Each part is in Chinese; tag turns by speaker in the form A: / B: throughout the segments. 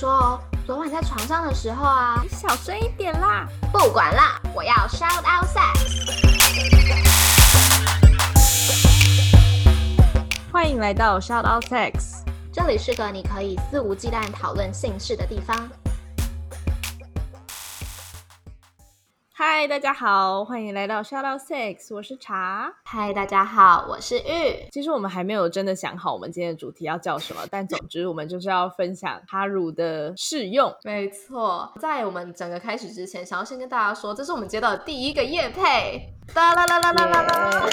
A: 说哦，昨晚在床上的时候啊，
B: 你小声一点啦。
A: 不管啦，我要 shout out sex。
B: 欢迎来到 Shout Out Sex，
A: 这里是个你可以肆无忌惮讨论性事的地方。
B: 嗨，大家好，欢迎来到 Shout Out Six，我是茶。
A: 嗨，大家好，我是玉。
B: 其实我们还没有真的想好我们今天的主题要叫什么，但总之我们就是要分享哈乳的试用。
A: 没错，在我们整个开始之前，想要先跟大家说，这是我们接到的第一个夜配。哒啦啦啦啦啦啦！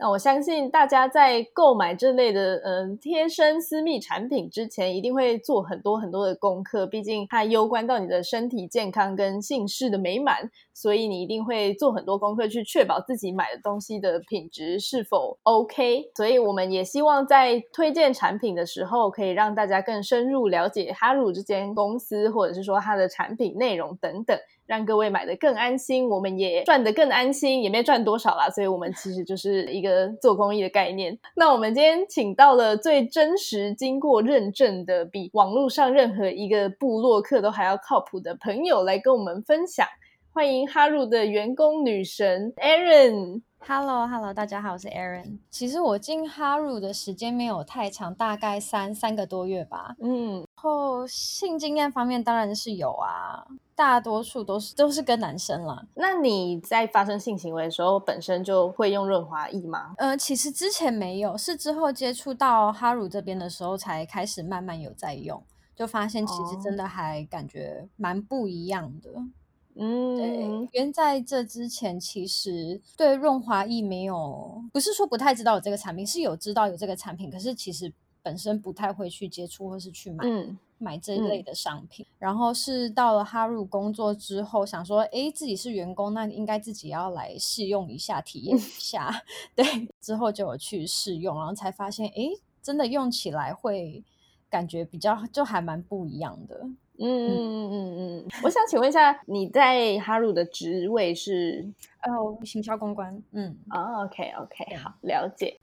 B: 那我相信大家在购买这类的嗯贴身私密产品之前，一定会做很多很多的功课，毕竟它攸关到你的身体健康跟性事的美满，所以你一定会做很多功课去确保自己买的东西的品质是否 OK。所以我们也希望在推荐产品的时候，可以让大家更深入了解哈乳这间公司，或者是说它的产品内容等等。让各位买的更安心，我们也赚的更安心，也没赚多少啦，所以我们其实就是一个做公益的概念。那我们今天请到了最真实、经过认证的，比网络上任何一个部落客都还要靠谱的朋友来跟我们分享。欢迎哈乳的员工女神 Aaron。
C: Hello，Hello，大家好，我是 Aaron。其实我进哈乳的时间没有太长，大概三三个多月吧。
B: 嗯，
C: 然后性经验方面当然是有啊，大多数都是都是跟男生啦。
B: 那你在发生性行为的时候，本身就会用润滑液吗？
C: 呃，其实之前没有，是之后接触到哈乳这边的时候，才开始慢慢有在用，就发现其实真的还感觉蛮不一样的。
B: 嗯，
C: 对，因为在这之前，其实对润滑液没有，不是说不太知道有这个产品，是有知道有这个产品，可是其实本身不太会去接触或是去买、
B: 嗯
C: 买这一类的商品。然后是到了哈入工作之后，想说，诶，自己是员工，那应该自己要来试用一下，体验一下。对，之后就有去试用，然后才发现，诶，真的用起来会感觉比较，就还蛮不一样的。
B: 嗯嗯嗯我想请问一下，你在哈鲁的职位是？
C: 呃，行销公关，嗯，
B: 哦，OK OK，好，了解。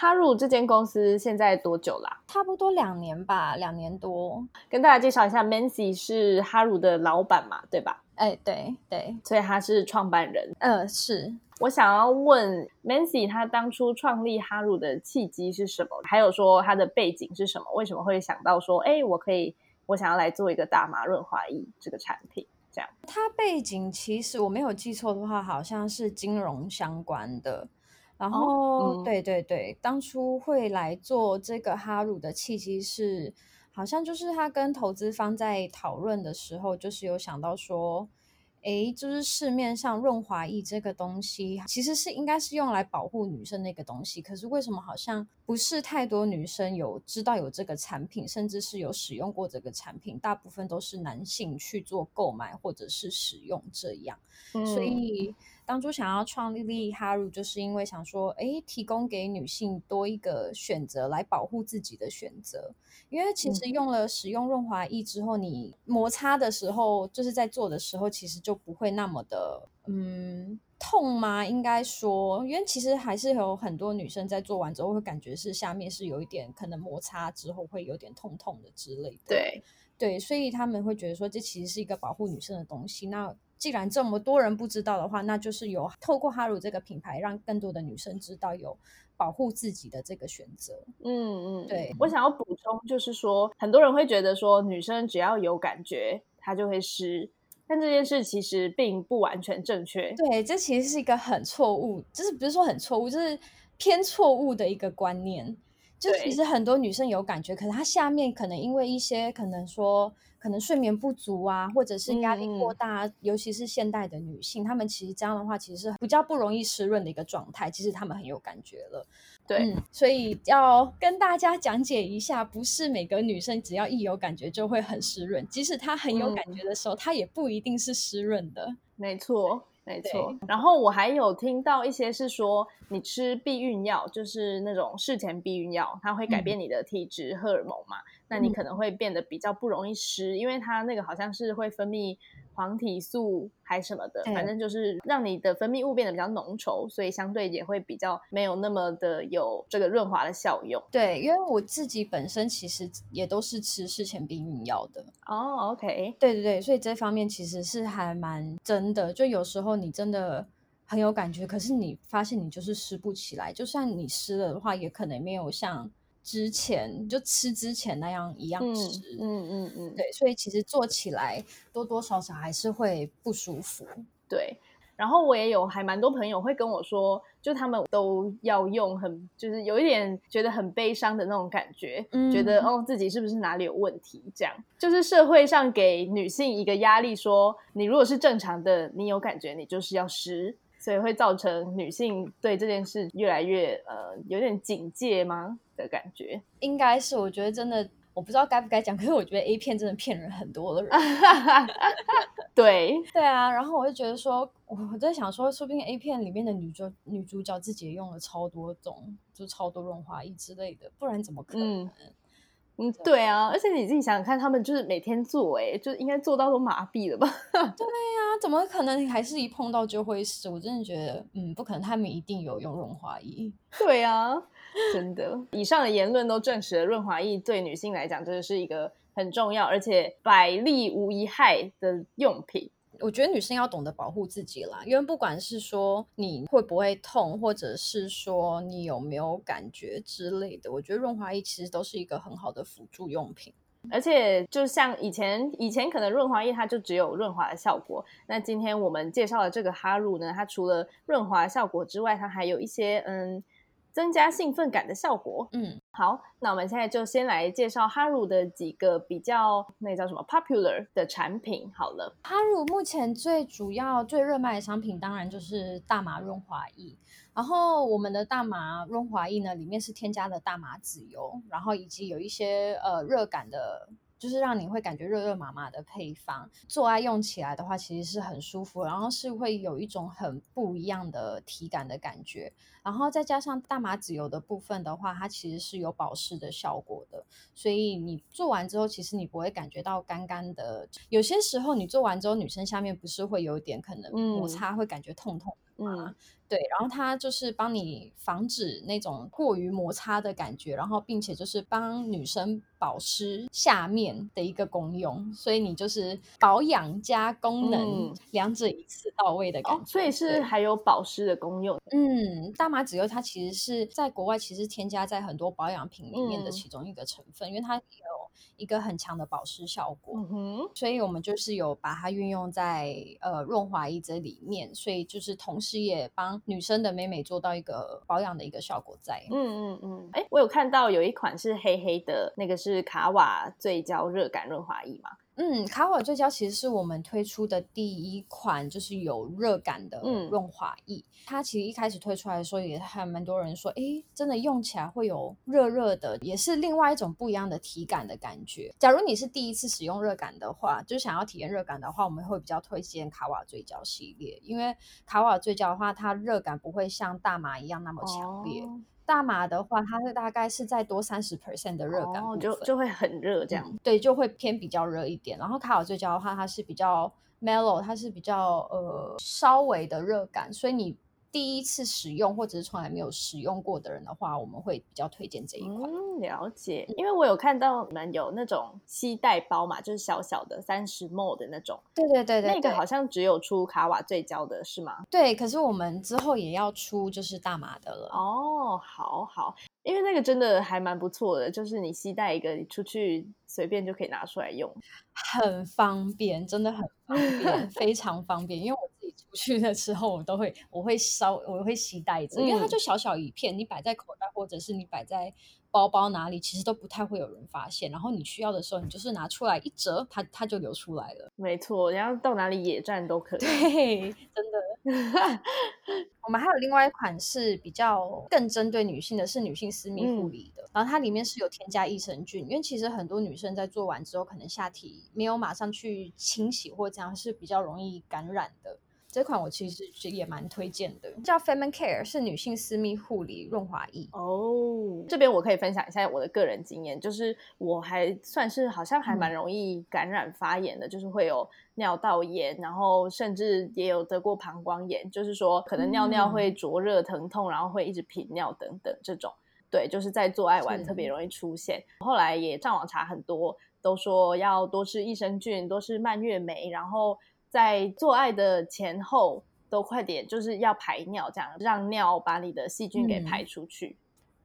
B: 哎，哈乳这间公司现在多久啦？
C: 差不多两年吧，两年多。
B: 跟大家介绍一下，Mancy 是哈鲁的老板嘛，对吧？
C: 哎，对对，
B: 所以他是创办人。
C: 呃，是
B: 我想要问 Mancy，他当初创立哈鲁的契机是什么？还有说他的背景是什么？为什么会想到说，哎，我可以，我想要来做一个大麻润滑液这个产品？这样，
C: 它背景其实我没有记错的话，好像是金融相关的。然后，
B: 嗯
C: 对对对，当初会来做这个哈乳的契机是，好像就是他跟投资方在讨论的时候，就是有想到说，诶，就是市面上润滑液这个东西，其实是应该是用来保护女生的一个东西，可是为什么好像不是太多女生有知道有这个产品，甚至是有使用过这个产品，大部分都是男性去做购买或者是使用这样。
B: 嗯
C: 所以当初想要创立利哈乳，就是因为想说，诶，提供给女性多一个选择来保护自己的选择。因为其实用了使用润滑液之后，你摩擦的时候，就是在做的时候，其实就不会那么的，嗯。痛吗？应该说，因为其实还是有很多女生在做完之后会感觉是下面是有一点可能摩擦之后会有点痛痛的之类的。
B: 对，
C: 对，所以他们会觉得说，这其实是一个保护女生的东西。那既然这么多人不知道的话，那就是有透过哈乳这个品牌，让更多的女生知道有保护自己的这个选择。
B: 嗯嗯，
C: 对
B: 我想要补充，就是说，很多人会觉得说，女生只要有感觉，她就会湿，但这件事其实并不完全正确。
C: 对，这其实是一个很错误，就是不是说很错误，就是偏错误的一个观念。就其实很多女生有感觉，可是她下面可能因为一些可能说可能睡眠不足啊，或者是压力过
B: 嗯
C: 大，尤其是现代的女性，她们其实这样的话，其实是比较不容易湿润的一个状态。其实她们很有感觉了。
B: 对，
C: 嗯，所以要跟大家讲解一下，不是每个女生只要一有感觉就会很湿润，即使她很有感觉的时候，她也不一定是湿润的。
B: 没错，没错。然后我还有听到一些是说，你吃避孕药，就是那种事前避孕药，它会改变你的体质荷尔蒙嘛。那你可能会变得比较不容易湿，因为它那个好像是会分泌黄体素还什么的，反正就是让你的分泌物变得比较浓稠，所以相对也会比较没有那么的有这个润滑的效用。
C: 对，因为我自己本身其实也都是吃事前避孕药的。
B: 哦，OK，
C: 对对对，所以这方面其实是还蛮真的。就有时候你真的很有感觉，可是你发现你就是湿不起来，就算你湿了的话，也可能没有像。之前就吃之前那样一样吃，
B: 嗯嗯嗯，
C: 对，所以其实做起来多多少少还是会不舒服，
B: 对。然后我也有还蛮多朋友会跟我说，就他们都要用很就是有一点觉得很悲伤的那种感觉，觉得哦自己是不是哪里有问题？这样就是社会上给女性一个压力，说你如果是正常的，你有感觉，你就是要湿。所以会造成女性对这件事越来越呃有点警戒吗的感觉？
C: 应该是，我觉得真的我不知道该不该讲，可是我觉得 A 片真的骗人很多的人。
B: 对
C: 对啊，然后我就觉得说，我在想说，说不定 A 片里面的女主女主角自己也用了超多种，就超多润滑液之类的，不然怎么可能？
B: 嗯，对啊，而且你自己想想看，他们就是每天做，哎，就应该做到都麻痹了吧？对
C: 呀，怎么可能还是一碰到就会湿？我真的觉得，嗯，不可能，他们一定有用润滑液。
B: 对啊，真的，以上的言论都证实了润滑液对女性来讲真的是一个很重要，而且百利无一害的用品。
C: 我觉得女生要懂得保护自己啦，因为不管是说你会不会痛，或者是说你有没有感觉之类的，我觉得润滑液其实都是一个很好的辅助用品。
B: 而且就像以前，以前可能润滑液它就只有润滑的效果，那今天我们介绍的这个哈乳呢，它除了润滑效果之外，它还有一些嗯。增加兴奋感的效果。
C: 嗯，
B: 好，那我们现在就先来介绍哈乳的几个比较那叫什么 popular 的产品。好了，
C: 哈乳目前最主要、最热卖的商品当然就是大麻润滑液。然后我们的大麻润滑液呢，里面是添加了大麻籽油，然后以及有一些呃热感的。就是让你会感觉热热麻麻的配方，做爱用起来的话，其实是很舒服，然后是会有一种很不一样的体感的感觉，然后再加上大麻籽油的部分的话，它其实是有保湿的效果的，所以你做完之后，其实你不会感觉到干干的。有些时候你做完之后，女生下面不是会有点可能摩擦，会感觉痛痛吗？对，然后它就是帮你防止那种过于摩擦的感觉，然后并且就是帮女生保湿下面的一个功用，所以你就是保养加功能两者一次到位的感觉。
B: 所以是还有保湿的功用。
C: 嗯，大麻籽油它其实是在国外其实添加在很多保养品里面的其中一个成分，因为它有一个很强的保湿效果。
B: 嗯哼，
C: 所以我们就是有把它运用在呃润滑液这里面，所以就是同时也帮。女生的美美做到一个保养的一个效果在，
B: 嗯嗯嗯，哎，我有看到有一款是黑黑的，那个是卡瓦最焦热感润滑液嘛？
C: 嗯，卡瓦最焦其实是我们推出的第一款，就是有热感的润滑液。它其实一开始推出来的时候，也还蛮多人说，哎，真的用起来会有热热的，也是另外一种不一样的体感的感觉。假如你是第一次使用热感的话，就想要体验热感的话，我们会比较推荐卡瓦最焦系列，因为卡瓦最焦的话，它热感不会像大麻一样那么强烈。大麻的话，它是大概是在多三十 percent 的热感，
B: 就就会很热这样。
C: 对，就会偏比较热一点。然后卡瓦最焦的话，它是比较 mellow，它是比较呃稍微的热感，所以你。第一次使用或者是从来没有使用过的人的话，我们会比较推荐这一款。
B: 了解，因为我有看到你们有那种吸带包嘛，就是小小的三十 ml 的那种。
C: 对对对对，
B: 那个好像只有出卡瓦最焦的是吗？
C: 对，可是我们之后也要出就是大码的了。
B: 哦，好好，因为那个真的还蛮不错的，就是你吸带一个，你出去随便就可以拿出来用，
C: 很方便，真的很方便，非常方便，因为我。出去的时候，我都会，我会烧，我会携带着，因为它就小小一片，你摆在口袋或者是你摆在包包哪里，其实都不太会有人发现。然后你需要的时候，你就是拿出来一折，它它就流出来了。
B: 没错，然后到哪里野战都可以。
C: 对，真的。我们还有另外一款是比较更针对女性的，是女性私密护理的，然后它里面是有添加益生菌，因为其实很多女生在做完之后，可能下体没有马上去清洗或这样是比较容易感染的。这款我其实也蛮推荐的，叫 Femin Care，是女性私密护理润滑液。
B: 哦，这边我可以分享一下我的个人经验，就是我还算是好像还蛮容易感染发炎的，就是会有尿道炎，然后甚至也有得过膀胱炎，就是说可能尿尿会灼热疼痛，然后会一直频尿等等这种。对，就是在做爱完特别容易出现。后来也上网查很多，都说要多吃益生菌，多吃蔓越莓，然后。在做爱的前后都快点，就是要排尿，这样让尿把你的细菌给排出去。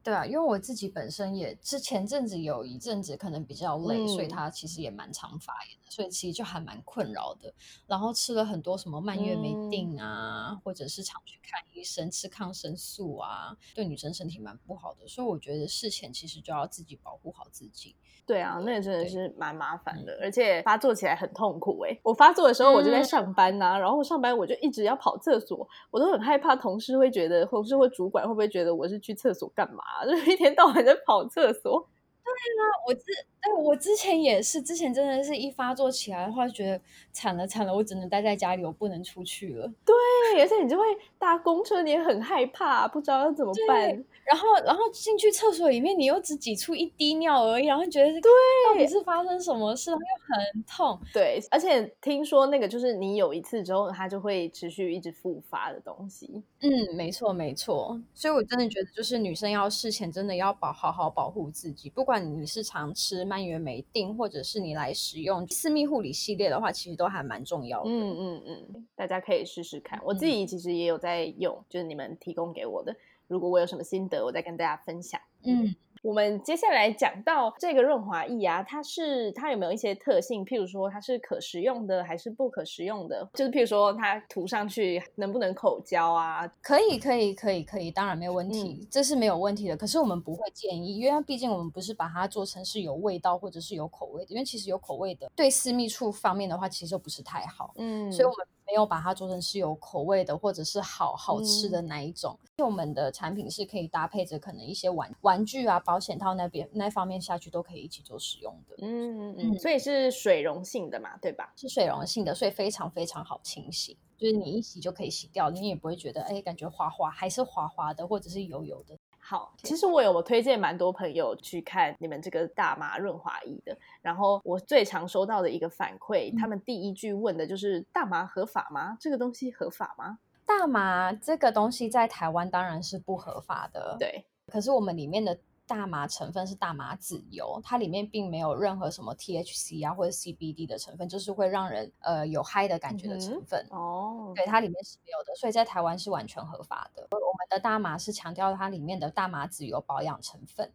C: 对啊，因为我自己本身也是前阵子有一阵子可能比较累，所以它其实也蛮常发炎的，所以其实就还蛮困扰的。然后吃了很多什么蔓越莓定啊，或者是常去看医生吃抗生素啊，对女生身体蛮不好的。所以我觉得事前其实就要自己保护好自己。
B: 对啊，那也真的是蛮麻烦的，而且发作起来很痛苦哎。我发作的时候我就在上班呐，然后上班我就一直要跑厕所，我都很害怕同事会觉得，同事或主管会不会觉得我是去厕所干嘛？就是一天到晚在跑厕所。
C: 对啊，我之哎，我之前也是，之前真的是一发作起来的话，觉得惨了惨了，我只能待在家里，我不能出去了。
B: 对，而且你就会搭公车，你也很害怕，不知道要怎么办。
C: 然后，然后进去厕所里面，你又只挤出一滴尿而已，然后觉得对，到底是发生什么事？又很痛。
B: 对，而且听说那个就是你有一次之后，它就会持续一直复发的东西。
C: 嗯，没错，没错。所以我真的觉得，就是女生要事前真的要保好好保护自己，不管你是常吃蔓越莓定，或者是你来使用私密护理系列的话，其实都还蛮重要的。
B: 嗯嗯嗯，大家可以试试看。我自己其实也有在用，就是你们提供给我的。如果我有什么心得，我再跟大家分享。
C: 嗯。
B: 我们接下来讲到这个润滑液啊，它是它有没有一些特性？譬如说它是可食用的还是不可食用的？就是譬如说它涂上去能不能口交啊？
C: 可以，可以，可以，可以，当然没有问题，这是没有问题的。可是我们不会建议，因为毕竟我们不是把它做成是有味道或者是有口味的，因为其实有口味的对私密处方面的话，其实就不是太好。嗯，所以我们没有把它做成是有口味的或者是好好吃的那一种。我们的产品是可以搭配着可能一些玩玩具啊。保险套那边那方面下去都可以一起做使用的，
B: 嗯嗯，所以是水溶性的嘛，对吧？
C: 是水溶性的，所以非常非常好清洗，就是你一洗就可以洗掉，你也不会觉得哎，感觉滑滑还是滑滑的，或者是油油的。
B: 好，其实我有我推荐蛮多朋友去看你们这个大麻润滑液的，然后我最常收到的一个反馈，他们第一句问的就是大麻合法吗？这个东西合法吗？
C: 大麻这个东西在台湾当然是不合法的，
B: 对，
C: 可是我们里面的。大麻成分是大麻籽油，它里面并没有任何什么 THC 啊或者 CBD 的成分，就是会让人呃有嗨的感觉的成分
B: 哦。
C: 对，它里面是没有的，所以在台湾是完全合法的。我们的大麻是强调它里面的大麻籽油保养成分。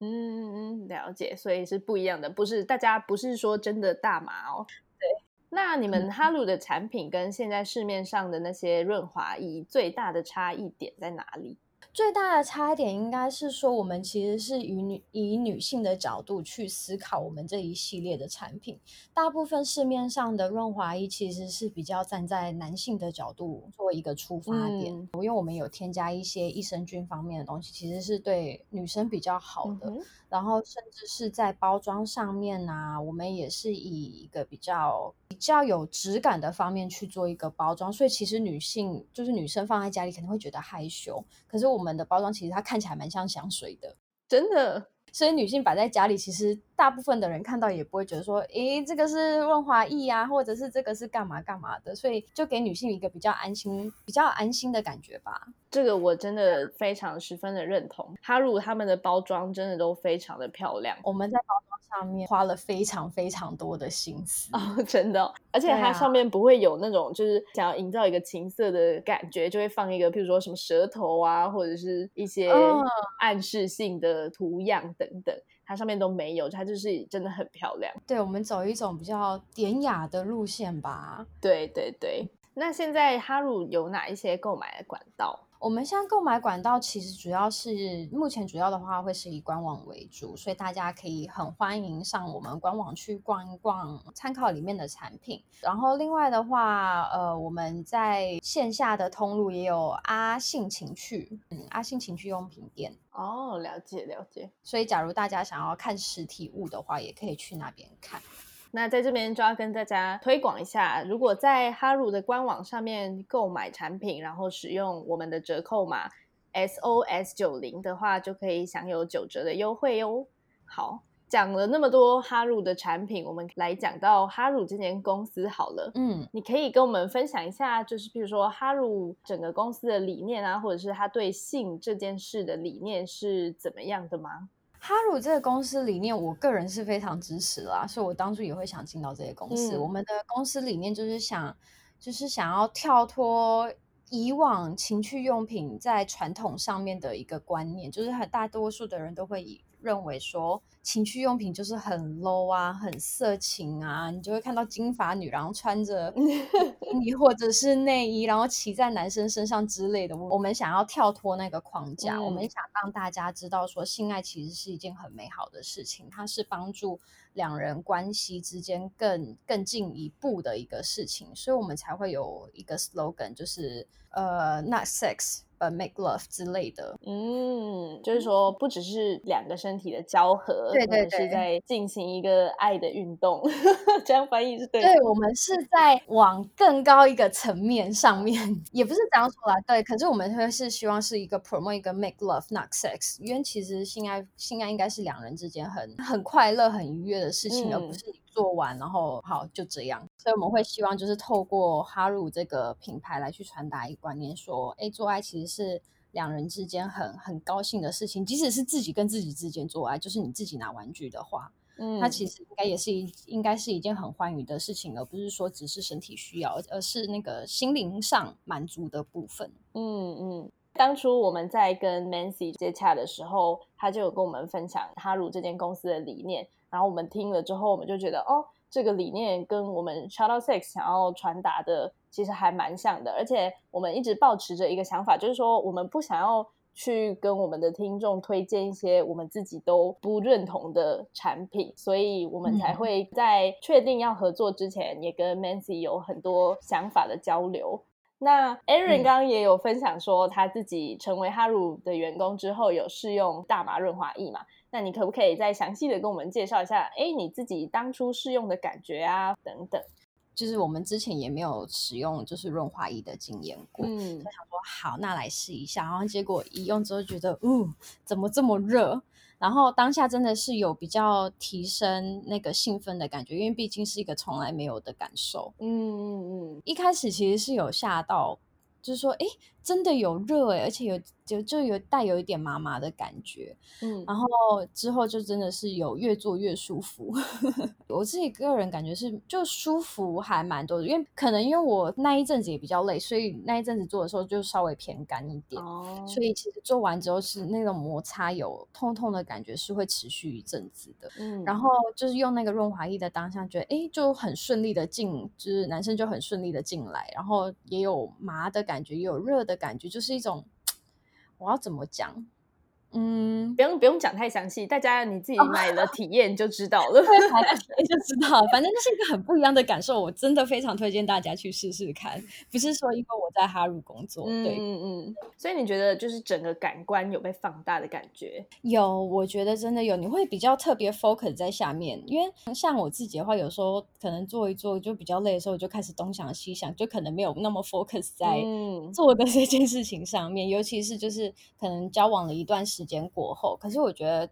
B: 嗯嗯嗯，了解，所以是不一样的，不是大家不是说真的大麻哦。
C: 对，
B: 那你们哈鲁的产品跟现在市面上的那些润滑液最大的差异点在哪里？
C: 最大的差点应该是说，我们其实是以女以女性的角度去思考我们这一系列的产品。大部分市面上的润滑液其实是比较站在男性的角度做一个出发点，因为我们有添加一些益生菌方面的东西，其实是对女生比较好的。然后甚至是在包装上面啊，我们也是以一个比较比较有质感的方面去做一个包装，所以其实女性就是女生放在家里肯定会觉得害羞，可是我们的包装其实它看起来蛮像香水的，
B: 真的。
C: 所以女性摆在家里，其实大部分的人看到也不会觉得说，诶，这个是润滑液啊，或者是这个是干嘛干嘛的，所以就给女性一个比较安心、比较安心的感觉吧。
B: 这个我真的非常十分的认同。哈鲁他们的包装真的都非常的漂亮，
C: 我们在包装上面花了非常非常多的心思
B: 哦，真的。而且它上面不会有那种就是想要营造一个情色的感觉，就会放一个，譬如说什么舌头啊，或者是一些暗示性的图样等。等等，它上面都没有，它就是真的很漂亮。
C: 对，我们走一种比较典雅的路线吧。
B: 对对对。那现在哈鲁有哪一些购买的管道？
C: 我们现在购买管道其实主要是目前主要的话会是以官网为主，所以大家可以很欢迎上我们官网去逛一逛，参考里面的产品。然后另外的话，呃，我们在线下的通路也有阿信情趣，嗯，阿信情趣用品店。
B: 哦，了解了解。
C: 所以假如大家想要看实体物的话，也可以去那边看。
B: 那在这边就要跟大家推广一下，如果在哈鲁的官网上面购买产品，然后使用我们的折扣码 SOS 九零的话，就可以享有九折的优惠哦。好，讲了那么多哈鲁的产品，我们来讲到哈鲁这间公司好了。
C: 嗯，
B: 你可以跟我们分享一下，就是比如说哈鲁整个公司的理念啊，或者是他对性这件事的理念是怎么样的吗？
C: 哈鲁这个公司理念，我个人是非常支持啦，所以我当初也会想进到这些公司。
B: 嗯
C: 我们的公司理念就是想，就是想要跳脱以往情趣用品在传统上面的一个观念，就是很大多数的人都会以认为说情趣用品就是很 low 啊，很色情啊，你就会看到金发女然后穿着比基尼或者是内衣，然后骑在男生身上之类的。我我们想要跳脱那个框架，我们
B: 嗯
C: 想让大家知道说，性爱其实是一件很美好的事情，它是帮助两人关系之间更更进一步的一个事情，所以我们才会有一个 slogan，就是呃，not sex but make love 之类的。
B: 嗯，就是说不只是两个身体的交合，
C: 对对
B: 对是
C: 对
B: 在进行一个爱的运动，这样翻译是对的。
C: 对，我们是在往更高一个层面上面，也不是这样说啦，对。可是我们会是希望是一个 promote 一个 make love not sex，因为其实性爱性爱应该是两人之间很很快乐、很愉悦的事情，而不
B: 嗯
C: 是你做完然后好就这样。所以我们会希望就是透过哈鲁这个品牌来去传达一个观念，说，哎，做爱其实是。两人之间很很高兴的事情，即使是自己跟自己之间做爱，就是你自己拿玩具的话，
B: 嗯，
C: 它其实应该也是一应该是一件很欢愉的事情，而不是说只是身体需要，而是那个心灵上满足的部分。
B: 嗯嗯。当初我们在跟 Nancy 接洽的时候，他就有跟我们分享哈鲁这间公司的理念，然后我们听了之后，我们就觉得哦，这个理念跟我们 Shadow Sex 想要传达的其实还蛮像的，而且我们一直保持着一个想法，就是说我们不想要去跟我们的听众推荐一些我们自己都不认同的产品，所以我们才
C: 嗯
B: 会在确定要合作之前，也跟 Mancy 有很多想法的交流。那 Aaron
C: 嗯
B: 刚刚也有分享说，他自己成为哈鲁的员工之后，有试用大麻润滑液嘛？那你可不可以再详细的跟我们介绍一下？哎，你自己当初试用的感觉啊，等等。
C: 就是我们之前也没有使用就是润滑液的经验过，
B: 嗯就
C: 想说好，那来试一下。然后结果一用之后觉得，哦，怎么这么热？然后当下真的是有比较提升那个兴奋的感觉，因为毕竟是一个从来没有的感受。
B: 嗯嗯嗯，
C: 一开始其实是有吓到，就是说，哎，真的有热哎，而且有就就有带有一点麻麻的感觉。
B: 嗯
C: 然后之后就真的是有越做越舒服。我自己个人感觉是就舒服还蛮多的，因为可能因为我那一阵子也比较累，所以那一阵子做的时候就稍微偏干一点。
B: 哦，
C: 所以其实做完之后是那种摩擦有痛痛的感觉，是会持续一阵子的。
B: 嗯，
C: 然后就是用那个润滑液的当下，觉得哎就很顺利的进，就是男生就很顺利的进来，然后也有麻的感觉，也有热的感觉，就是一种 我要怎么讲？嗯，
B: 不用不用讲太详细，大家你自己 买了体验就知道了。
C: 对，买了就知道，反正就是一个很不一样的感受，我真的非常推荐大家去试试看。不是说因为我在哈鲁工作，
B: 嗯
C: 对，
B: 嗯嗯，所以你觉得就是整个感官有被放大的感觉？
C: 有，我觉得真的有，你会比较特别 focus 在下面，因为像我自己的话，有时候可能做一做就比较累的时候，我就开始东想西想，就可能没有那么 focus 在
B: 嗯
C: 做的这件事情上面，尤其是就是可能交往了一段时间过后，可是我觉得。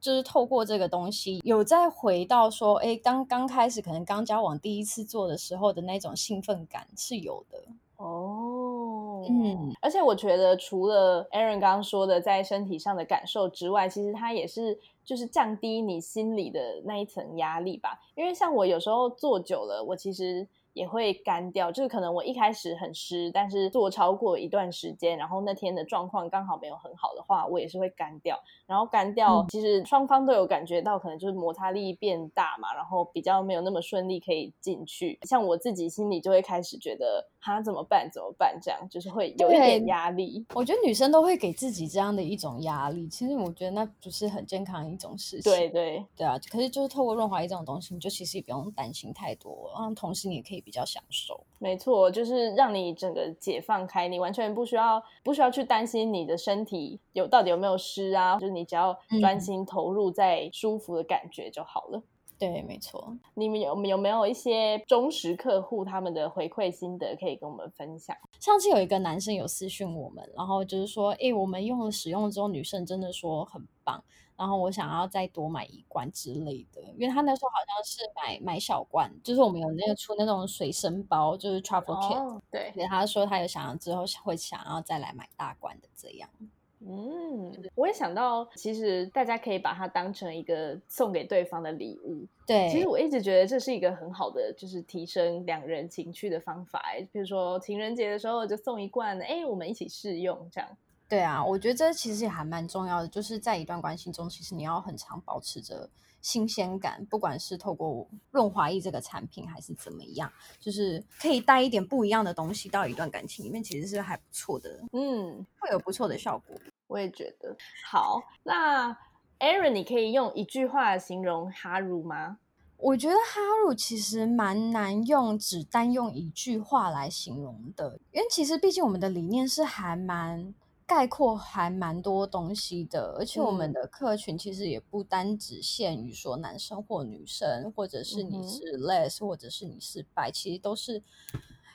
C: 就是透过这个东西，有再回到说，哎，刚刚开始可能刚交往第一次做的时候的那种兴奋感是有的。
B: 哦，
C: 嗯，
B: 而且我觉得除了 Aaron 刚刚说的在身体上的感受之外，其实它也是就是降低你心里的那一层压力吧。因为像我有时候做久了，我其实也会干掉，就是可能我一开始很湿，但是做超过一段时间，然后那天的状况刚好没有很好的话，我也是会干掉。然后干掉，
C: 嗯
B: 其实双方都有感觉到，可能就是摩擦力变大嘛，然后比较没有那么顺利可以进去。像我自己心里就会开始觉得，哈怎么办？怎么办？这样就是会有一点
C: 对
B: 压力。
C: 我觉得女生都会给自己这样的一种压力，其实我觉得那不是很健康的一种事情。
B: 对对，
C: 对啊，可是就是透过润滑液这种东西，你就其实也不用担心太多，然后同时你也可以比较享受。
B: 没错，就是让你整个解放开，你完全不需要不需要去担心你的身体有到底有没有湿啊，就是你只要专
C: 嗯
B: 心投入在舒服的感觉就好了。
C: 对，没错。
B: 你们有有没有一些忠实客户他们的回馈心得可以跟我们分享？
C: 上次有一个男生有私讯我们，然后就是说，哎，我们用了使用之后，女生真的说很棒，然后我想要再多买一罐之类的，因为他那时候好像是买买小罐，就是我们有那个出那种随身包，就是 travel kit，
B: 对，
C: 他说他有想要之后会想要再来买大罐的这样。
B: 嗯，我也想到，其实大家可以把它当成一个送给对方的礼物。
C: 对，
B: 其实我一直觉得这是一个很好的，就是提升两人情趣的方法。哎，比如说情人节的时候就送一罐，哎，我们一起试用这样。
C: 对啊，我觉得这其实也还蛮重要的，就是在一段关系中，其实你要很常保持着新鲜感，不管是透过润滑液这个产品，还是怎么样，就是可以带一点不一样的东西到一段感情里面，其实是还不错的。嗯，会有不错的效果。
B: 我也觉得好。那 Aaron，你可以用一句话形容哈鲁吗？
C: 我觉得哈鲁其实蛮难用，只单用一句话来形容的，因为其实毕竟我们的理念是还蛮概括，还蛮多东西的，而且我们的客群其实也不单只限于说男生或女生，或者是你是 less，或者是你是白，其实都是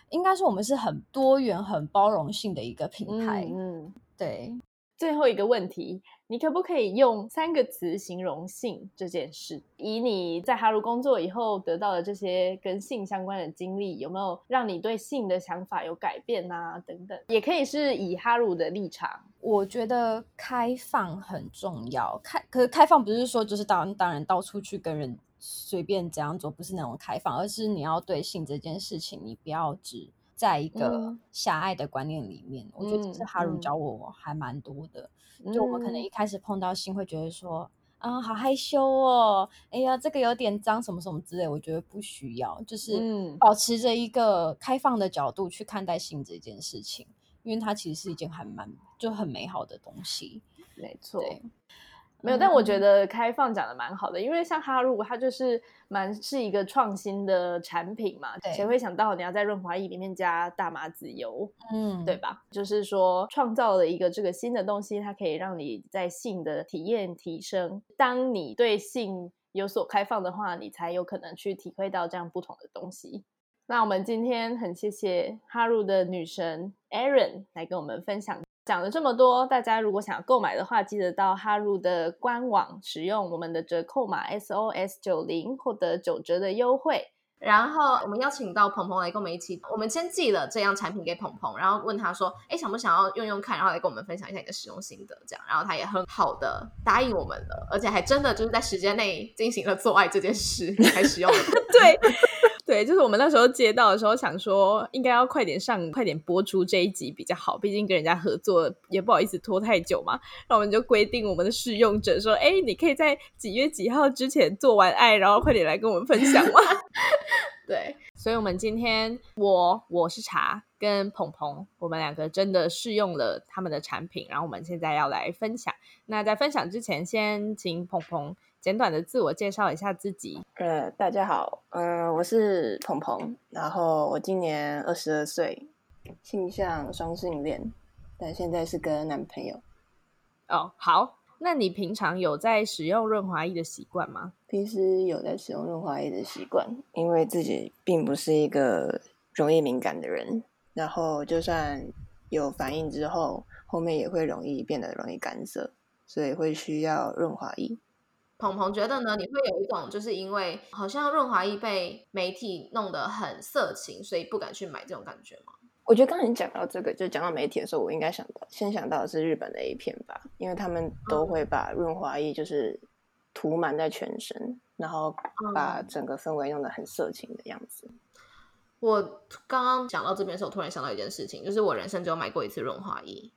C: 应该说我们是很多元、很包容性的一个品牌。嗯，对。
B: 最后一个问题，你可不可以用三个词形容性这件事？以你在哈鲁工作以后得到的这些跟性相关的经历，有没有让你对性的想法有改变啊？等等，也可以是以哈鲁的立场。
C: 我觉得开放很重要，开可是开放不是说就是当当然到处去跟人随便怎样做，不是那种开放，而是你要对性这件事情，你不要只。在一个狭隘的观念里面，我觉得这是哈鲁教我还蛮多的。就我们可能一开始碰到性，会觉得说啊，好害羞哦，哎呀，这个有点脏，什么什么之类。我觉得不需要，就是保持着一个开放的角度去看待性这件事情，因为它其实是一件还蛮就很美好的东西。
B: 没错。没有，但我觉得开放讲的蛮好的，因为像哈露，它就是蛮是一个创新的产品嘛，谁会想到你要在润滑液里面加大麻籽油，嗯，对吧？就是说创造了一个这个新的东西，它可以让你在性的体验提升。当你对性有所开放的话，你才有可能去体会到这样不同的东西。那我们今天很谢谢哈露的女神 Aaron 来跟我们分享。讲了这么多，大家如果想要购买的话，记得到哈入的官网使用我们的折扣码 SOS 九零，获得九折的优惠。
A: 然后我们邀请到鹏鹏来跟我们一起，我们先寄了这样产品给鹏鹏，然后问他说：“哎，想不想要用用看？”然后来跟我们分享一下你的使用心得，这样。然后他也很好的答应我们了，而且还真的就是在时间内进行了做爱这件事，还使用了。
B: 对。对，就是我们那时候接到的时候，想说应该要快点上，快点播出这一集比较好，毕竟跟人家合作也不好意思拖太久嘛。那我们就规定我们的试用者说：“哎，你可以在几月几号之前做完爱，然后快点来跟我们分享嘛。”对，所以我们今天我我是茶跟鹏鹏，我们两个真的试用了他们的产品，然后我们现在要来分享。那在分享之前，先请鹏鹏。简短的自我介绍一下自己。
D: 呃，大家好，呃，我是鹏鹏，然后我今年二十二岁，性向双性恋，但现在是跟男朋友。
B: 哦，好，那你平常有在使用润滑液的习惯吗？
D: 平时有在使用润滑液的习惯，因为自己并不是一个容易敏感的人，然后就算有反应之后，后面也会容易变得容易干涩，所以会需要润滑液。
A: 鹏鹏觉得呢？你会有一种就是因为好像润滑液被媒体弄得很色情，所以不敢去买这种感觉吗？
D: 我觉得刚才你讲到这个，就讲到媒体的时候，我应该想到先想到的是日本的 A 片吧，因为他们都会把润滑液就是涂满在全身，然后把整个氛围弄得很色情的样子。
A: 我刚刚讲到这边的时候，突然想到一件事情，就是我人生只有买过一次润滑液，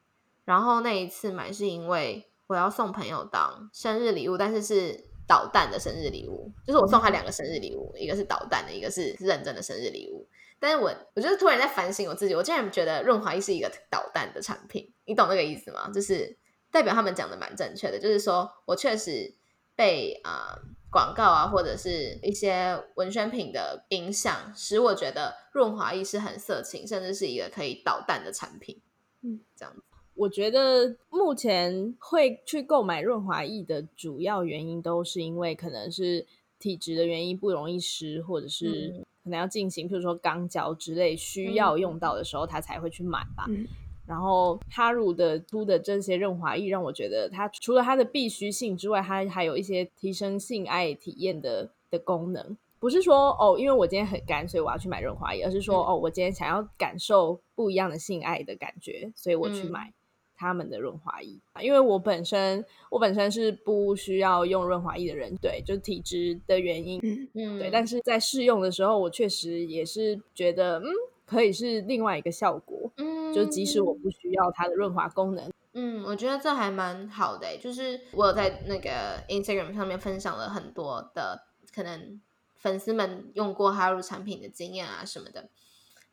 A: 然后那一次买是因为。我要送朋友当生日礼物，但是是导弹的生日礼物，就是我送他两个生日礼物，一个是导弹的，一个是认真的生日礼物。但是我我就是突然在反省我自己，我竟然觉得润滑液是一个导弹的产品，你懂那个意思吗？就是代表他们讲的蛮正确的，就是说我确实被啊广告啊或者是一些文宣品的影响，使我觉得润滑液是很色情，甚至是一个可以导弹的产品。嗯，这样子。
B: 我觉得目前会去购买润滑液的主要原因，都是因为可能是体质的原因不容易湿，或者是
A: 嗯。
B: 可能要进行，譬如说肛交之类需要用到的时候，他才会去买吧。
D: 嗯。
B: 然后哈乳的出的这些润滑液，让我觉得它除了它的必须性之外，它还有一些提升性爱体验的的功能。不是说哦，因为我今天很干，所以我要去买润滑液，而是说、
A: 嗯。
B: 哦，我今天想要感受不一样的性爱的感觉，所以我去
A: 嗯。
B: 买他们的润滑液。因为我本身我本身是不需要用润滑液的人，对，就是体质的原因，
D: 嗯
A: 嗯，
B: 对。但是在试用的时候，我确实也是觉得，嗯，可以是另外一个效果。
A: 嗯，
B: 就即使我不需要它的润滑功能，
A: 嗯，我觉得这还蛮好的欸，就是我有在那个 Instagram 上面分享了很多的可能粉丝们用过哈乳产品的经验啊什么的。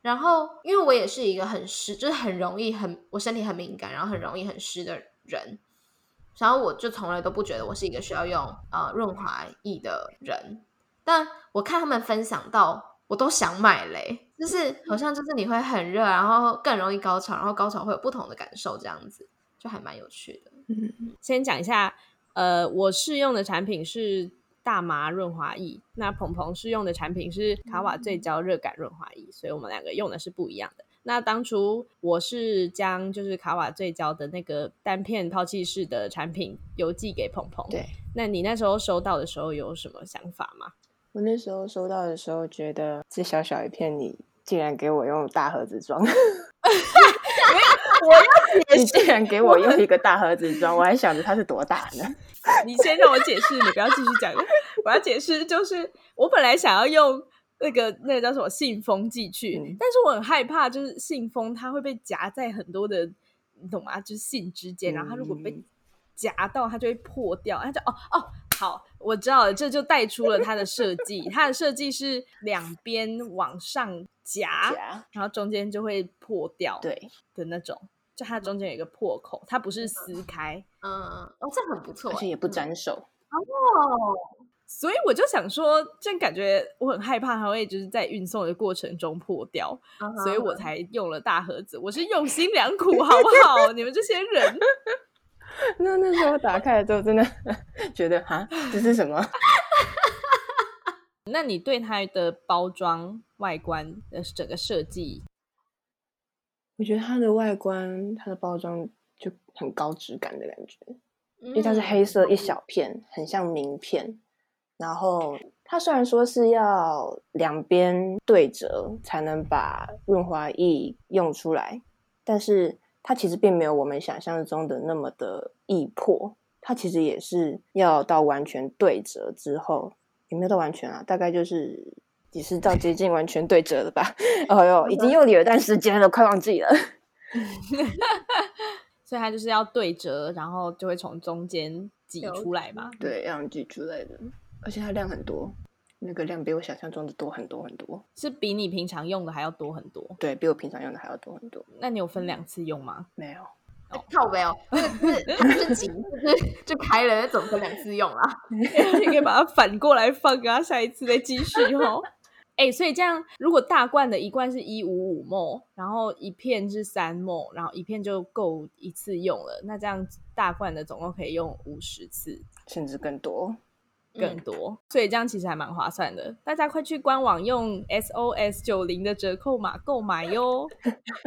A: 然后，因为我也是一个很湿，就是很容易很我身体很敏感，然后很容易很湿的人，然后我就从来都不觉得我是一个需要用呃润滑液的人。但我看他们分享到，我都想买嘞，就是好像就是你会很热，然后更容易高潮，然后高潮会有不同的感受，这样子就还蛮有趣的。
D: 嗯
B: 先讲一下，呃，我试用的产品是大麻润滑液，那鹏鹏是用的产品是卡瓦最焦热感润滑液，所以我们两个用的是不一样的。那当初我是将就是卡瓦最焦的那个单片抛弃式的产品邮寄给鹏鹏，
D: 对。
B: 那你那时候收到的时候有什么想法吗？
D: 我那时候收到的时候，觉得这小小一片，你竟然给我用大盒子装，你竟然给我用一个大盒子装，我还想着它是多大呢？
B: 你先让我解释，你不要继续讲。我要解释，就是我本来想要用那个那个叫什么信封寄去，
D: 嗯
B: 但是我很害怕，就是信封它会被夹在很多的，你懂吗？就是信之间，然后它如果被
D: 嗯
B: 夹到，它就会破掉。它就哦哦，好，我知道了，这就带出了它的设计。它的设计是两边往上夹，
D: 夹
B: 然后中间就会破掉
D: 对，
B: 的那种。就它中间有一个破口，它不是撕开。
A: 嗯，哦，这很不错欸，
D: 而且也不沾手。
A: 哦。
B: 所以我就想说，这样感觉我很害怕它会就是在运送的过程中破掉，所以我才用了大盒子。我是用心良苦，好不好？你们这些人，
D: 那那时候打开了之后，真的 觉得哈，这是什么？
B: 那你对它的包装外观的整个设计，
D: 我觉得它的外观、它的包装就很高质感的感觉，因为它是黑色一小片，很像名片。然后它虽然说是要两边对折才能把润滑液用出来，但是它其实并没有我们想象中的那么的易破。它其实也是要到完全对折之后，有没有到完全啊？大概就是也是到接近完全对折了吧？哎呦，已经用了有一段时间了，快忘记了。
B: 所以它就是要对折，然后就会从中间挤出来嘛。
D: 对，让挤出来的，而且它量很多，那个量比我想象中的多很多很多。
B: 是比你平常用的还要多很多。
D: 对比我平常用的还要多很多。
B: 那你有分两次用吗？
D: 没有，
A: 靠背哦，那个是是紧，就是就开了，那怎么分两次用啊？
B: 你可以把它反过来放啊，下一次再继续哦。哎、所以这样，如果大罐的一罐是一五五 ml，然后一片是三 ml，然后一片就够一次用了，那这样大罐的总共可以用五十次，
D: 甚至更多。
B: 更多，所以这样其实还蛮划算的。大家快去官网用 SOS 九零的折扣码购买哟。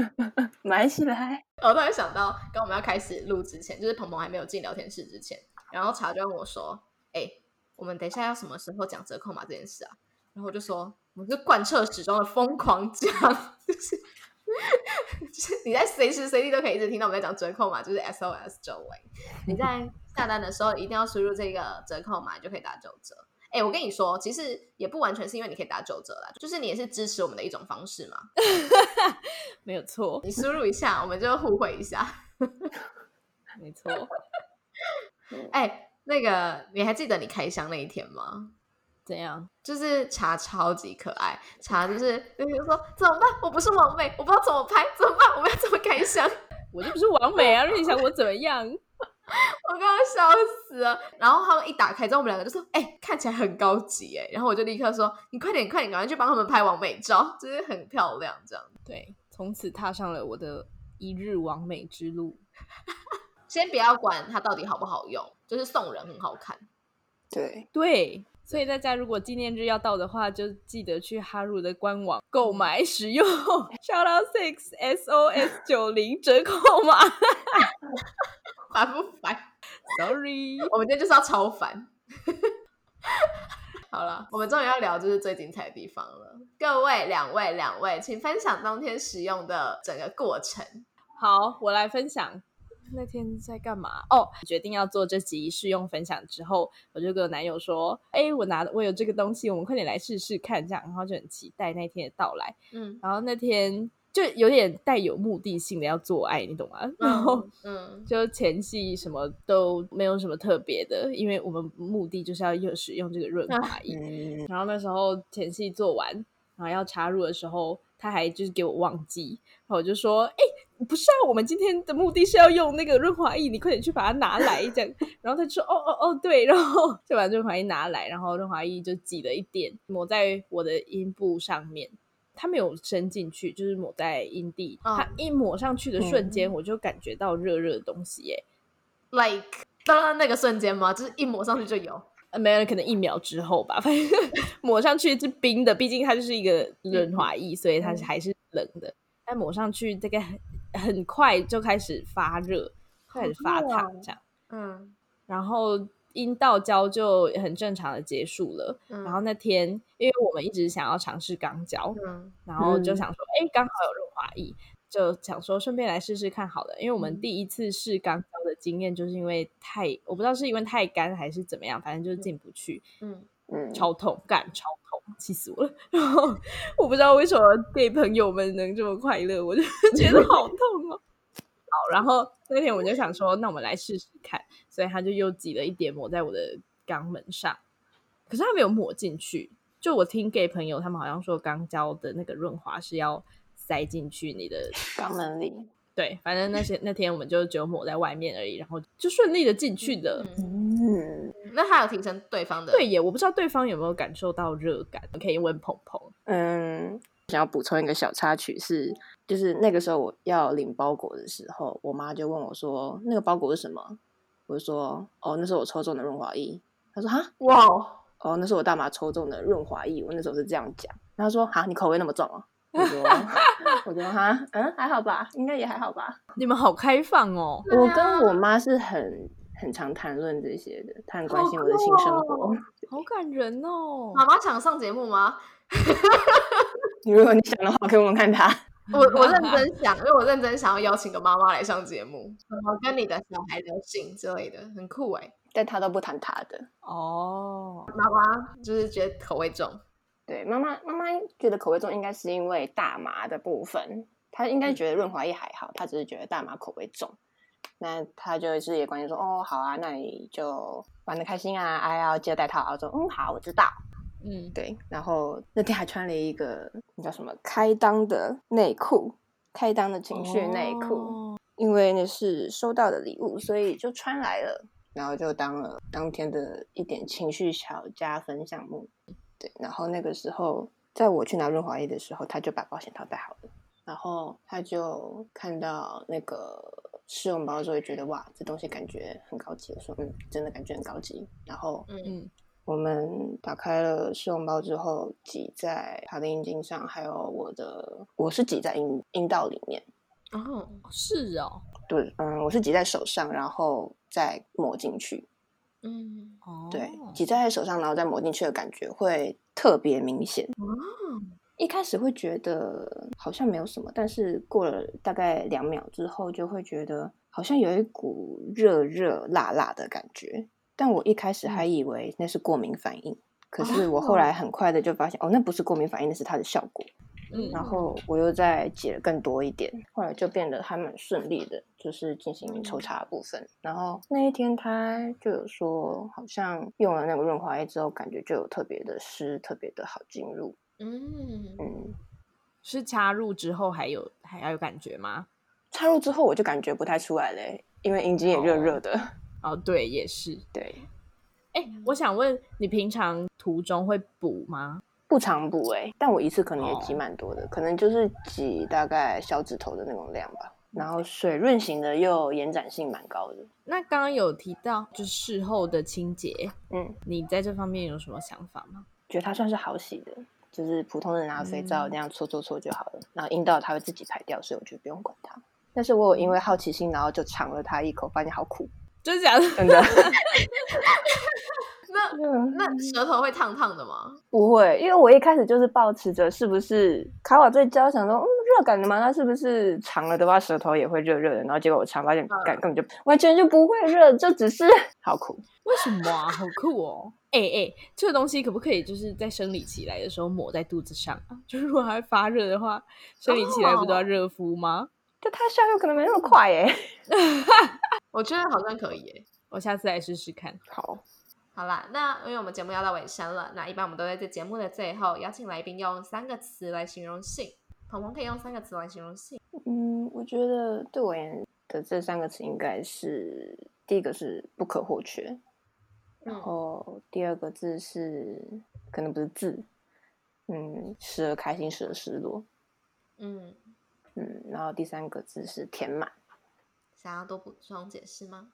D: 买起来。
A: 我突然想到，刚我们要开始录之前，就是鹏鹏还没有进聊天室之前，然后茶就问我说：“哎、我们等一下要什么时候讲折扣码这件事啊？”然后我就说：“我们是贯彻始终的疯狂讲，就是就是你在随时随地都可以一直听到我们在讲折扣码，就是 SOS 九零。你在下单的时候一定要输入这个折扣码，就可以打九折。”哎、我跟你说，其实也不完全是因为你可以打九折啦，就是你也是支持我们的一种方式嘛。
B: 没有错，
A: 你输入一下，我们就互惠一下。
B: 没错。
A: 哎、那个你还记得你开箱那一天吗？
B: 怎样？
A: 就是茶超级可爱，茶就是就是说怎么办？我不是王美，我不知道怎么拍，怎么办？我们要怎么开箱？
B: 我就不是王美啊！那你想我怎么样？
A: 我刚刚笑死了。然后他们一打开之后，我们两个就说：“哎、看起来很高级哎。”然后我就立刻说：“你快点，快点，赶快去帮他们拍完美照，就是很漂亮这样。
B: 对，从此踏上了我的一日完美之路。
A: 先不要管它到底好不好用，就是送人很好看。
D: 对，
B: 对，所以大家如果纪念日要到的话，就记得去哈鲁的官网购买使用 Shout out Six SOS 九零折扣码。
A: 烦不烦
B: ？Sorry，
A: 我们今天就是要超烦。好了，我们终于要聊就是最精彩的地方了。各位两位两位，请分享当天使用的整个过程。
B: 好，我来分享那天在干嘛。哦，决定要做这集试用分享之后，我就跟我男友说：“哎，我拿我有这个东西，我们快点来试试看。”这样，然后就很期待那天的到来。
A: 嗯，
B: 然后那天就有点带有目的性的要做爱，你懂吗？然后
A: 嗯
B: 就前戏什么都没有什么特别的，因为我们目的就是要用使用这个润滑液。
D: 嗯，
B: 然后那时候前戏做完，然后要插入的时候，他还就是给我忘记，然后我就说：“哎、不是啊，我们今天的目的是要用那个润滑液，你快点去把它拿来。”这样，然后他就说：“哦哦哦，对。”然后就把润滑液拿来，然后润滑液就挤了一点，抹在我的阴部上面。它没有伸进去，就是抹在阴蒂。
A: 嗯
B: 它一抹上去的瞬间，我就感觉到热热的东西耶。
A: ，like 当然那个瞬间吗？就是一抹上去就有。
B: 呃，没有，可能一秒之后吧，反正 抹上去是冰的，毕竟它就是一个润滑液，所以它是还是冷的。但抹上去大概很很快就开始发热，开始发
A: 热
B: 烫
A: 哦
B: 这样，
A: 嗯
B: 然后阴道交就很正常的结束了。
A: 嗯
B: 然后那天，因为我们一直想要尝试肛交，
A: 嗯
B: 然后就
D: 嗯
B: 想说，哎、刚好有润滑液，就想说顺便来试试看好了。因为我们
A: 嗯
B: 第一次试肛交的经验，就是因为太我不知道是因为太干还是怎么样，反正就是进不去。
A: 嗯，
D: 嗯，
B: 超痛，干超痛，气死我了。然后我不知道为什么 gay 朋友们能这么快乐，我就 觉得好痛哦。好，然后那天我就想说，那我们来试试看，所以他就又挤了一点抹在我的肛门上，可是他没有抹进去。就我听 gay 朋友他们好像说，肛交的那个润滑是要塞进去你的
D: 肛门里，
B: 对，反正那些那天我们就只有抹在外面而已，然后就顺利的进去了。
A: 嗯
D: 嗯
A: 那他有提升对方的
B: 对耶，我不知道对方有没有感受到热感，可以问鹏鹏。
D: 嗯，想要补充一个小插曲是，就是那个时候我要领包裹的时候，我妈就问我说：“那个包裹是什么？”我就说：“哦，那是我抽中的润滑液。”她说：“哈，
A: 哇哦，
D: 哦，那是我大妈抽中的润滑液。”我那时候是这样讲，然后她说：“哈，你口味那么重啊。”我说：“ 我说哈，嗯，还好吧，应该也还好吧。
B: 你们好开放哦！
D: 我跟我妈是很很常谈论这些的，她很关心我的性生活。
A: 好
B: 好感人哦！
A: 妈妈想上节目吗？
D: 如果你想的话，可以问问看她。
A: 我我认 真想，因为我认真想要邀请个妈妈来上节目，我跟你的小孩聊性之类的，很酷哎。
D: 但她都不谈她的。
B: 哦，
A: 妈妈就是觉得口味重，
D: 对，妈妈妈妈觉得口味重，应该是因为大麻的部分，她应该觉得润滑液还好，她只是觉得大麻口味重。那她就是也关心说，哦，好啊，那你就玩的开心啊，哎呀，记得戴套啊。我说，嗯，好，我知道。
B: 嗯，
D: 对，然后那天还穿了一个那叫什么开裆的内裤，开裆的情绪内裤，
B: 哦
D: 因为那是收到的礼物，所以就穿来了，然后就当了当天的一点情绪小加分项目。对，然后那个时候，在我去拿润滑液的时候，他就把保险套戴好了，然后他就看到那个试用包之后，觉得哇，这东西感觉很高级。我说嗯，真的感觉很高级。然后
A: 嗯
B: 嗯，
D: 我们打开了试用包之后，挤在他的阴茎上，还有我的，我是挤在阴阴道里面。
A: 哦，
B: 是哦，
D: 对，嗯，我是挤在手上，然后再抹进去。
A: 嗯，
B: 哦，
D: 对，挤在手上，然后再抹进去的感觉会特别明显。
A: 哦，
D: 一开始会觉得好像没有什么，但是过了大概两秒之后，就会觉得好像有一股热热辣辣的感觉。但我一开始还以为那是过敏反应，可是我后来很快的就发现，哦，那不是过敏反应，那是它的效果。
B: 嗯，
D: 然后我又再挤了更多一点，后来就变得还蛮顺利的，就是进行抽查的部分。然后那一天他就有说，好像用了那个润滑液之后，感觉就有特别的湿，特别的好进入。
A: 嗯，
D: 嗯，
B: 是插入之后还有还要有感觉吗？
D: 插入之后我就感觉不太出来嘞，因为阴茎也热热的。
B: 哦，对，也是。
D: 对，
B: 哎，我想问你平常途中会补吗？
D: 不常补哎，但我一次可能也挤
B: 哦
D: 蛮多的，可能就是挤大概小指头的那种量吧。然后水润型的又延展性蛮高的。
B: 那刚刚有提到就是事后的清洁，
D: 嗯，
B: 你在这方面有什么想法吗？
D: 觉得它算是好洗的，就是普通的拿肥皂那样搓搓搓就好了，然后阴道它会自己排掉，所以我觉得不用管它。但是我有因为好奇心，然后就尝了它一口，发现好苦，
B: 真的假的？
D: 真的。
A: 那那舌头会烫烫的吗？
D: 不会，因为我一开始就是保持着是不是卡瓦最焦，想说嗯热感的嘛，那是不是尝了的话舌头也会热热的？然后结果我尝发现感根本就完全就不会热，就只是 好苦。
B: 为什么啊？好酷哦！哎哎，这个东西可不可以就是在生理期来的时候抹在肚子上啊？就是如果它会发热的话，生理期来不都要热敷吗？
D: 就它效率可能没那么快耶。
A: 我觉得好像可以耶。
B: 我下次来试试看。
D: 好。
A: 好啦，那因为我们节目要到尾声了，那一般我们都在这节目的最后邀请来宾用三个词来形容性。鹏鹏可以用三个词来形容性。
D: 嗯，我觉得对我而言的这三个词应该是第一个是不可或缺，然后第二个字是可能不是字，嗯，时而开心，时而失落。
A: 嗯
D: 嗯，然后第三个字是填满。
A: 想要多补充解释吗？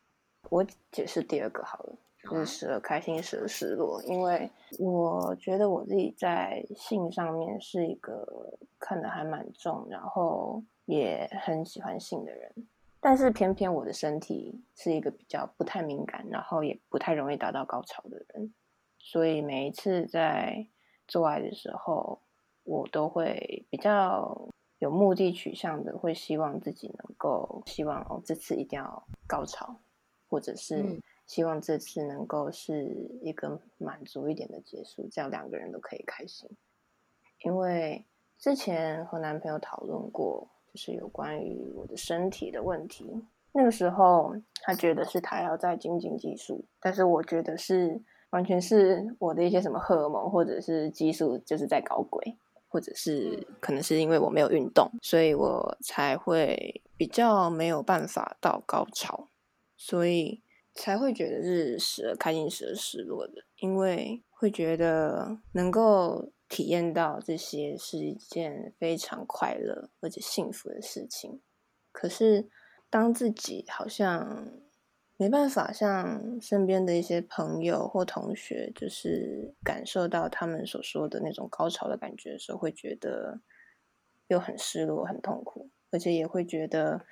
D: 我解释第二个好了。就是时而开心，时而失落。因为我觉得我自己在性上面是一个看得还蛮重，然后也很喜欢性的人。但是偏偏我的身体是一个比较不太敏感，然后也不太容易达到高潮的人。所以每一次在做爱的时候，我都会比较有目的取向的，会希望自己能够希望哦，这次一定要高潮，或者是。希望这次能够是一个满足一点的结束，这样两个人都可以开心。因为之前和男朋友讨论过，就是有关于我的身体的问题。那个时候他觉得是他要在精进技术，但是我觉得是完全是我的一些什么荷尔蒙或者是激素就是在搞鬼，或者是可能是因为我没有运动，所以我才会比较没有办法到高潮，所以。才会觉得是时而开心，时而失落的，因为会觉得能够体验到这些是一件非常快乐而且幸福的事情。可是，当自己好像没办法像身边的一些朋友或同学，就是感受到他们所说的那种高潮的感觉的时候，会觉得又很失落、很痛苦，而且也会觉得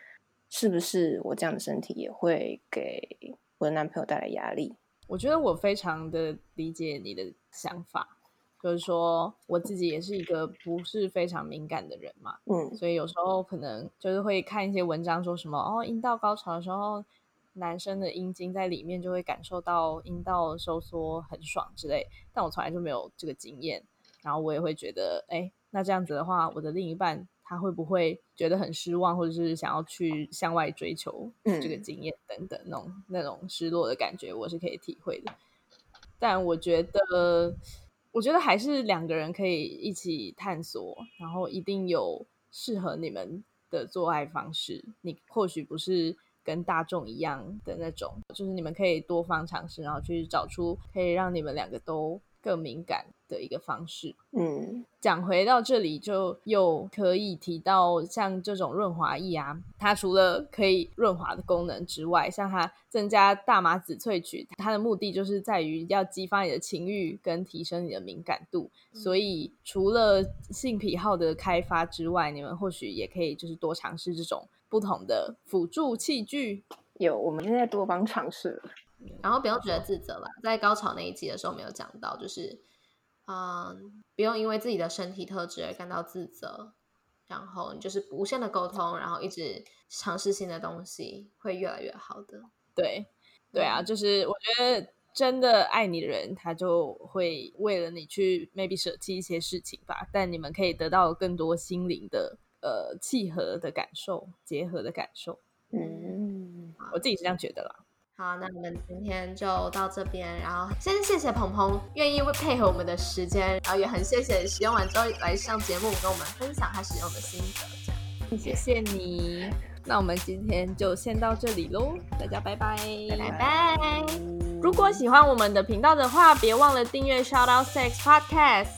D: 是不是我这样的身体也会给。我的男朋友带来压力，
B: 我觉得我非常的理解你的想法，就是说我自己也是一个不是非常敏感的人嘛，嗯，所以有时候可能就是会看一些文章，说什么哦，阴道高潮的时候，男生的阴茎在里面就会感受到阴道收缩很爽之类，但我从来就没有这个经验，然后我也会觉得，哎，那这样子的话，我的另一半。他会不会觉得很失望，或者是想要去向外追求这个经验等等那种那种失落的感觉，我是可以体会的。但我觉得，我觉得还是两个人可以一起探索，然后一定有适合你们的做爱方式。你或许不是跟大众一样的那种，就是你们可以多方尝试，然后去找出可以让你们两个都更敏感。的一个方式，嗯，讲回到这里，就又可以提到像这种润滑液啊，它除了可以润滑的功能之外，像它增加大麻籽萃取，它的目的就是在于要激发你的情欲跟提升你的敏感度。所以除了性癖好的开发之外，你们或许也可以就是多尝试这种不同的辅助器具。
D: 有，我们现在多方尝试，
A: 然后不用觉得自责了。在高潮那一集的时候没有讲到，就是。嗯，不用因为自己的身体特质而感到自责，然后你就是无限的沟通，然后一直尝试新的东西，会越来越好的。
B: 对，对啊，就是我觉得真的爱你的人，他就会为了你去 maybe 舍弃一些事情吧，但你们可以得到更多心灵的呃契合的感受，结合的感受。嗯，我自己是这样觉得啦。
A: 好，那我们今天就到这边，然后先谢谢鹏鹏愿意配合我们的时间，然后也很谢谢使用完之后来上节目跟我们分享他使用的心得，
B: 这样谢谢你。那我们今天就先到这里喽，大家拜拜，
A: 拜拜。
B: 如果喜欢我们的频道的话，别忘了订阅 Shout Out Sex Podcast，